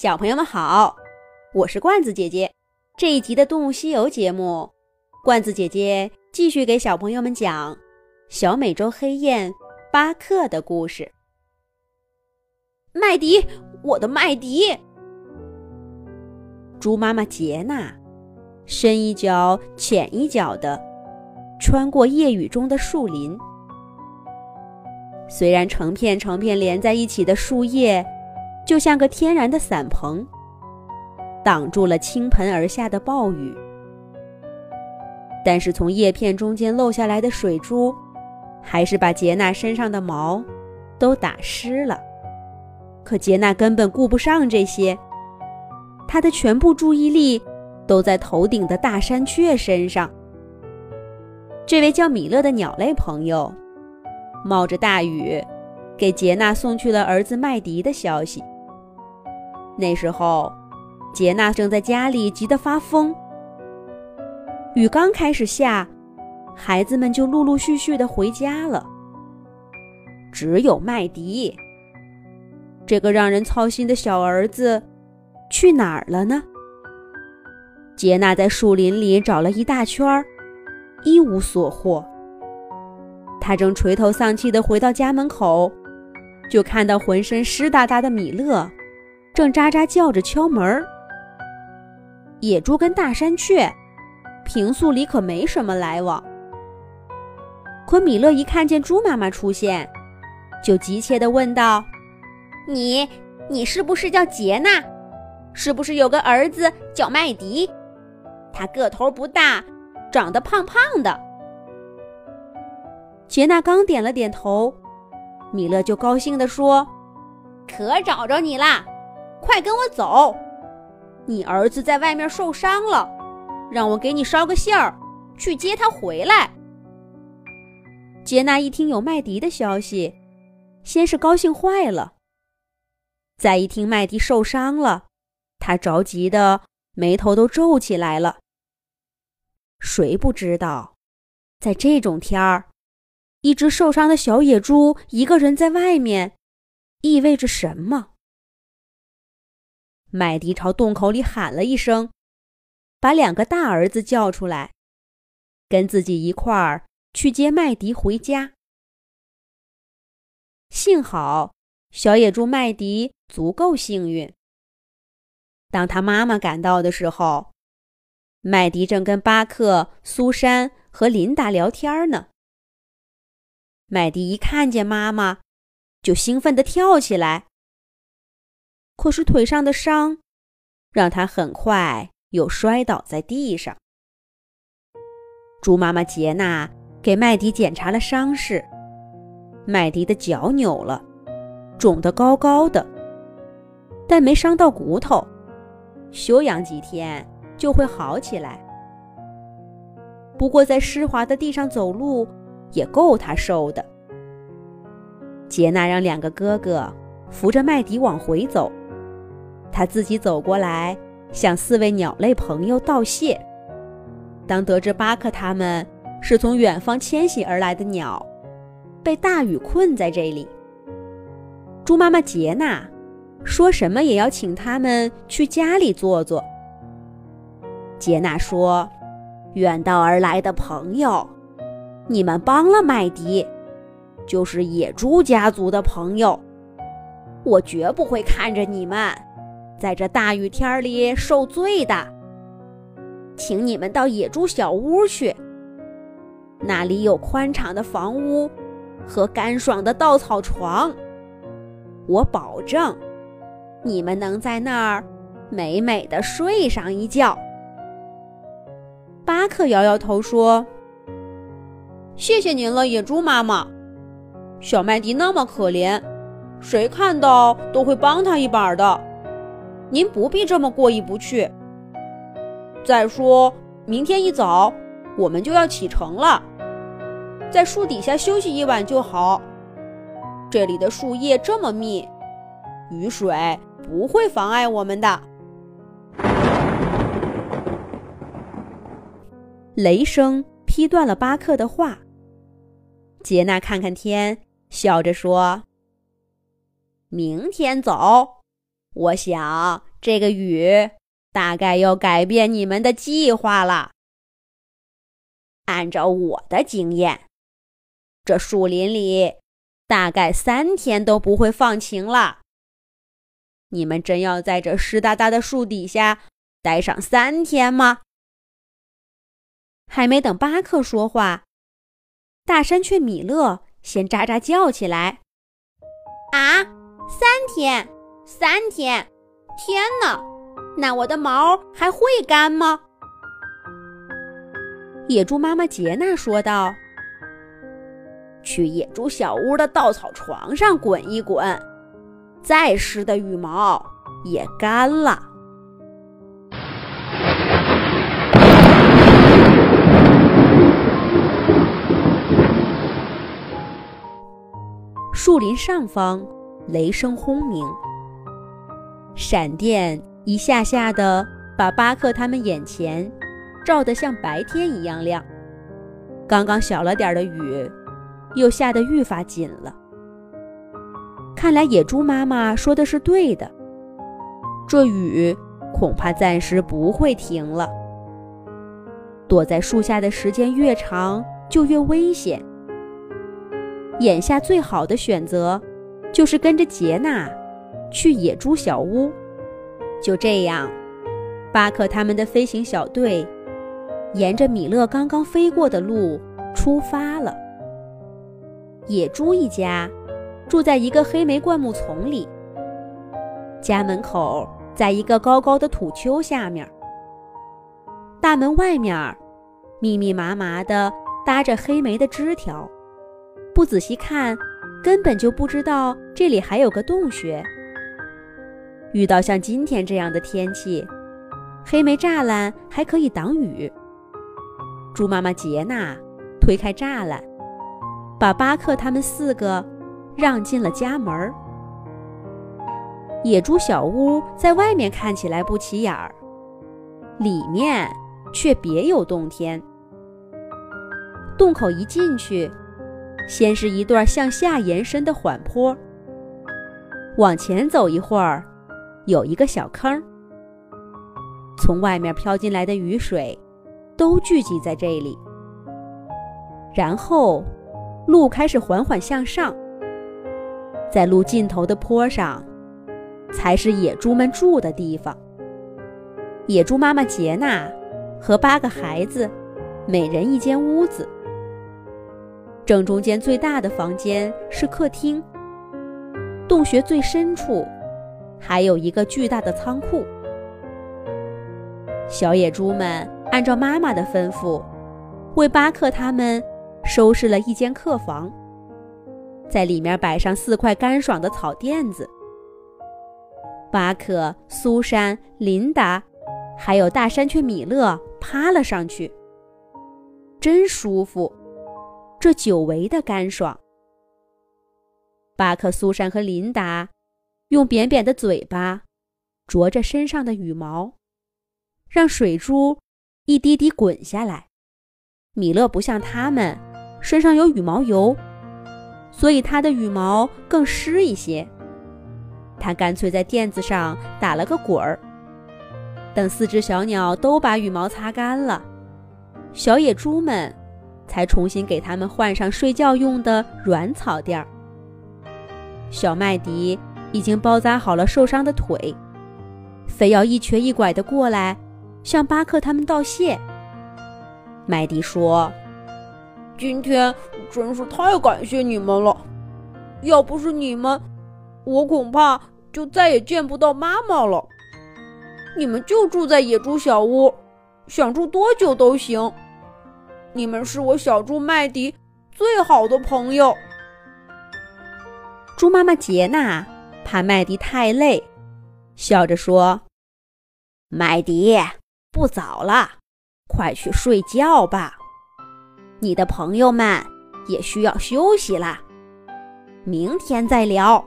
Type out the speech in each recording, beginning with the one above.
小朋友们好，我是罐子姐姐。这一集的《动物西游》节目，罐子姐姐继续给小朋友们讲小美洲黑雁巴克的故事。麦迪，我的麦迪！猪妈妈杰娜深一脚浅一脚的穿过夜雨中的树林，虽然成片成片连在一起的树叶。就像个天然的伞棚，挡住了倾盆而下的暴雨。但是从叶片中间漏下来的水珠，还是把杰娜身上的毛都打湿了。可杰娜根本顾不上这些，她的全部注意力都在头顶的大山雀身上。这位叫米勒的鸟类朋友，冒着大雨，给杰娜送去了儿子麦迪的消息。那时候，杰娜正在家里急得发疯。雨刚开始下，孩子们就陆陆续续的回家了。只有麦迪，这个让人操心的小儿子，去哪儿了呢？杰娜在树林里找了一大圈儿，一无所获。他正垂头丧气的回到家门口，就看到浑身湿哒哒的米勒。正喳喳叫着敲门儿。野猪跟大山雀平素里可没什么来往，可米勒一看见猪妈妈出现，就急切地问道：“你，你是不是叫杰娜？是不是有个儿子叫麦迪？他个头不大，长得胖胖的。”杰娜刚点了点头，米勒就高兴地说：“可找着你啦！”快跟我走！你儿子在外面受伤了，让我给你捎个信儿，去接他回来。杰娜一听有麦迪的消息，先是高兴坏了，再一听麦迪受伤了，他着急的眉头都皱起来了。谁不知道，在这种天儿，一只受伤的小野猪一个人在外面，意味着什么？麦迪朝洞口里喊了一声，把两个大儿子叫出来，跟自己一块儿去接麦迪回家。幸好小野猪麦迪足够幸运。当他妈妈赶到的时候，麦迪正跟巴克、苏珊和琳达聊天呢。麦迪一看见妈妈，就兴奋地跳起来。可是腿上的伤，让他很快又摔倒在地上。猪妈妈杰娜给麦迪检查了伤势，麦迪的脚扭了，肿得高高的，但没伤到骨头，休养几天就会好起来。不过在湿滑的地上走路也够他受的。杰娜让两个哥哥扶着麦迪往回走。他自己走过来，向四位鸟类朋友道谢。当得知巴克他们是从远方迁徙而来的鸟，被大雨困在这里，猪妈妈杰娜说什么也要请他们去家里坐坐。杰娜说：“远道而来的朋友，你们帮了麦迪，就是野猪家族的朋友，我绝不会看着你们。”在这大雨天里受罪的，请你们到野猪小屋去。那里有宽敞的房屋和干爽的稻草床，我保证，你们能在那儿美美的睡上一觉。巴克摇摇头说：“谢谢您了，野猪妈妈。小麦迪那么可怜，谁看到都会帮他一把的。”您不必这么过意不去。再说，明天一早我们就要启程了，在树底下休息一晚就好。这里的树叶这么密，雨水不会妨碍我们的。雷声劈断了巴克的话。杰娜看看天，笑着说：“明天走。”我想这个雨大概要改变你们的计划了。按照我的经验，这树林里大概三天都不会放晴了。你们真要在这湿哒哒的树底下待上三天吗？还没等巴克说话，大山雀米勒先喳喳叫起来：“啊，三天，三天！天哪，那我的毛还会干吗？”野猪妈妈杰娜说道：“去野猪小屋的稻草床上滚一滚，再湿的羽毛也干了。”树林上方，雷声轰鸣，闪电一下下的把巴克他们眼前照得像白天一样亮。刚刚小了点的雨，又下得愈发紧了。看来野猪妈妈说的是对的，这雨恐怕暂时不会停了。躲在树下的时间越长，就越危险。眼下最好的选择，就是跟着杰娜去野猪小屋。就这样，巴克他们的飞行小队沿着米勒刚刚飞过的路出发了。野猪一家住在一个黑莓灌木丛里，家门口在一个高高的土丘下面。大门外面密密麻麻的搭着黑莓的枝条。不仔细看，根本就不知道这里还有个洞穴。遇到像今天这样的天气，黑莓栅栏还可以挡雨。猪妈妈杰娜推开栅栏，把巴克他们四个让进了家门。野猪小屋在外面看起来不起眼儿，里面却别有洞天。洞口一进去。先是一段向下延伸的缓坡，往前走一会儿，有一个小坑。从外面飘进来的雨水都聚集在这里。然后，路开始缓缓向上，在路尽头的坡上，才是野猪们住的地方。野猪妈妈杰娜和八个孩子，每人一间屋子。正中间最大的房间是客厅。洞穴最深处，还有一个巨大的仓库。小野猪们按照妈妈的吩咐，为巴克他们收拾了一间客房，在里面摆上四块干爽的草垫子。巴克、苏珊、琳达，还有大山雀米勒趴了上去，真舒服。这久违的干爽。巴克、苏珊和琳达用扁扁的嘴巴啄着身上的羽毛，让水珠一滴滴滚下来。米勒不像他们，身上有羽毛油，所以他的羽毛更湿一些。他干脆在垫子上打了个滚儿。等四只小鸟都把羽毛擦干了，小野猪们。才重新给它们换上睡觉用的软草垫儿。小麦迪已经包扎好了受伤的腿，非要一瘸一拐的过来向巴克他们道谢。麦迪说：“今天真是太感谢你们了，要不是你们，我恐怕就再也见不到妈妈了。你们就住在野猪小屋，想住多久都行。”你们是我小猪麦迪最好的朋友。猪妈妈杰娜怕麦迪太累，笑着说：“麦迪，不早了，快去睡觉吧。你的朋友们也需要休息啦，明天再聊。”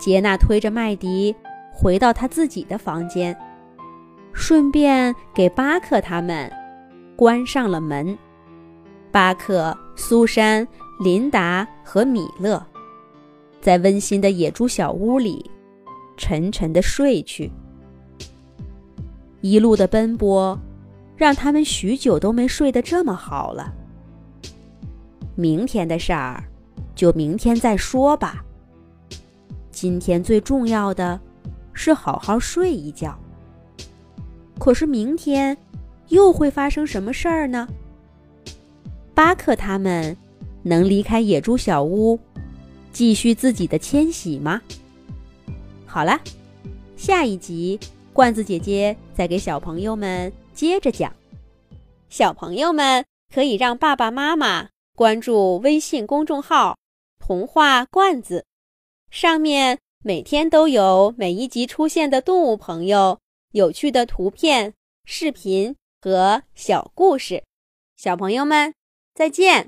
杰娜推着麦迪回到他自己的房间，顺便给巴克他们。关上了门，巴克、苏珊、琳达和米勒在温馨的野猪小屋里沉沉的睡去。一路的奔波，让他们许久都没睡得这么好了。明天的事儿，就明天再说吧。今天最重要的，是好好睡一觉。可是明天，又会发生什么事儿呢？巴克他们能离开野猪小屋，继续自己的迁徙吗？好了，下一集罐子姐姐再给小朋友们接着讲。小朋友们可以让爸爸妈妈关注微信公众号“童话罐子”，上面每天都有每一集出现的动物朋友。有趣的图片、视频和小故事，小朋友们再见。